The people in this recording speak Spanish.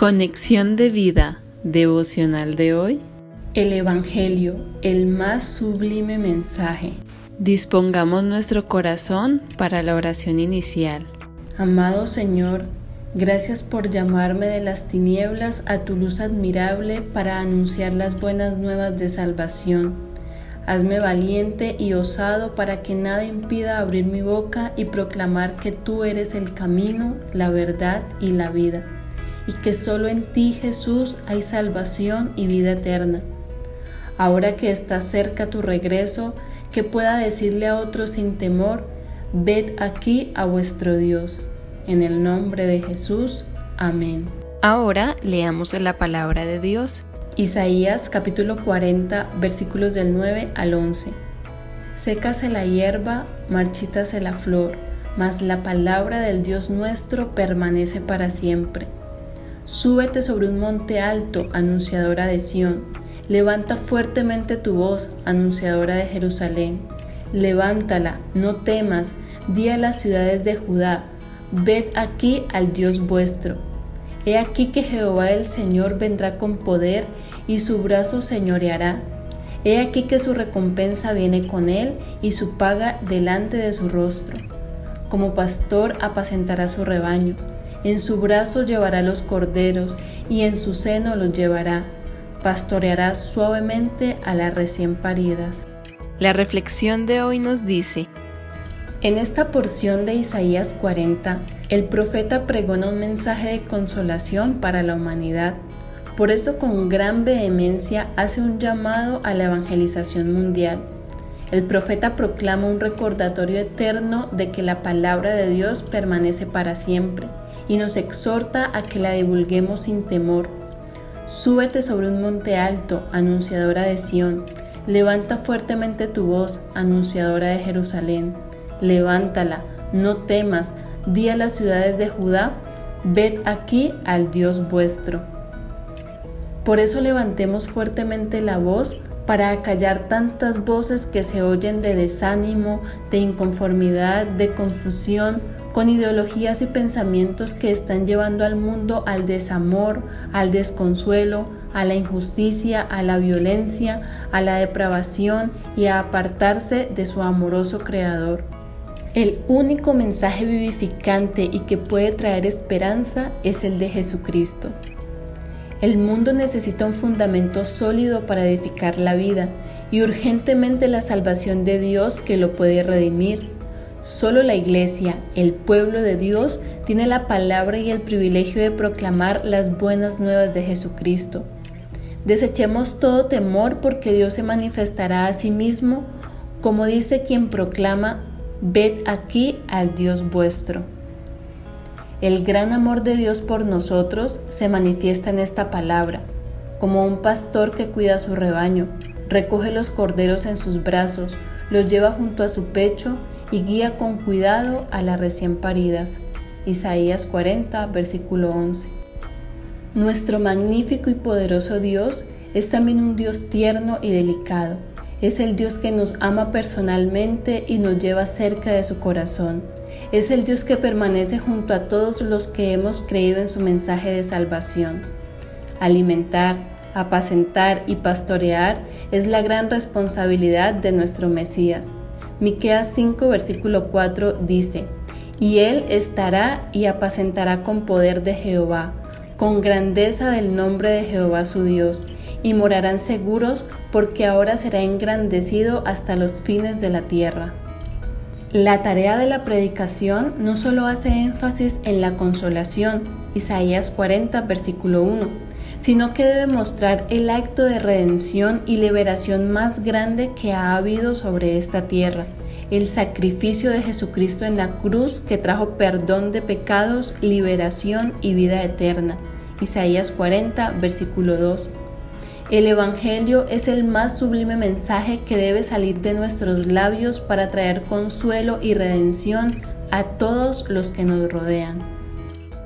Conexión de vida devocional de hoy. El Evangelio, el más sublime mensaje. Dispongamos nuestro corazón para la oración inicial. Amado Señor, gracias por llamarme de las tinieblas a tu luz admirable para anunciar las buenas nuevas de salvación. Hazme valiente y osado para que nada impida abrir mi boca y proclamar que tú eres el camino, la verdad y la vida y que solo en ti Jesús hay salvación y vida eterna. Ahora que está cerca tu regreso, que pueda decirle a otros sin temor, ved aquí a vuestro Dios. En el nombre de Jesús. Amén. Ahora leamos la palabra de Dios. Isaías capítulo 40 versículos del 9 al 11. Sécase la hierba, marchítase la flor, mas la palabra del Dios nuestro permanece para siempre. Súbete sobre un monte alto, anunciadora de Sión. Levanta fuertemente tu voz, anunciadora de Jerusalén. Levántala, no temas, di a las ciudades de Judá, ved aquí al Dios vuestro. He aquí que Jehová el Señor vendrá con poder y su brazo señoreará. He aquí que su recompensa viene con él y su paga delante de su rostro. Como pastor apacentará su rebaño en su brazo llevará los corderos y en su seno los llevará. Pastoreará suavemente a las recién paridas. La reflexión de hoy nos dice, en esta porción de Isaías 40, el profeta pregona un mensaje de consolación para la humanidad. Por eso con gran vehemencia hace un llamado a la evangelización mundial. El profeta proclama un recordatorio eterno de que la palabra de Dios permanece para siempre y nos exhorta a que la divulguemos sin temor. Súbete sobre un monte alto, anunciadora de Sión. Levanta fuertemente tu voz, anunciadora de Jerusalén. Levántala, no temas, di a las ciudades de Judá, ved aquí al Dios vuestro. Por eso levantemos fuertemente la voz para acallar tantas voces que se oyen de desánimo, de inconformidad, de confusión, con ideologías y pensamientos que están llevando al mundo al desamor, al desconsuelo, a la injusticia, a la violencia, a la depravación y a apartarse de su amoroso Creador. El único mensaje vivificante y que puede traer esperanza es el de Jesucristo. El mundo necesita un fundamento sólido para edificar la vida y urgentemente la salvación de Dios que lo puede redimir. Solo la Iglesia, el pueblo de Dios, tiene la palabra y el privilegio de proclamar las buenas nuevas de Jesucristo. Desechemos todo temor porque Dios se manifestará a sí mismo, como dice quien proclama, ved aquí al Dios vuestro. El gran amor de Dios por nosotros se manifiesta en esta palabra, como un pastor que cuida su rebaño, recoge los corderos en sus brazos, los lleva junto a su pecho y guía con cuidado a las recién paridas. Isaías 40, versículo 11. Nuestro magnífico y poderoso Dios es también un Dios tierno y delicado. Es el Dios que nos ama personalmente y nos lleva cerca de su corazón. Es el Dios que permanece junto a todos los que hemos creído en su mensaje de salvación. Alimentar, apacentar y pastorear es la gran responsabilidad de nuestro Mesías. Miqueas 5 versículo 4 dice: Y él estará y apacentará con poder de Jehová, con grandeza del nombre de Jehová su Dios, y morarán seguros porque ahora será engrandecido hasta los fines de la tierra. La tarea de la predicación no solo hace énfasis en la consolación, Isaías 40, versículo 1, sino que debe mostrar el acto de redención y liberación más grande que ha habido sobre esta tierra, el sacrificio de Jesucristo en la cruz que trajo perdón de pecados, liberación y vida eterna. Isaías 40, versículo 2. El Evangelio es el más sublime mensaje que debe salir de nuestros labios para traer consuelo y redención a todos los que nos rodean.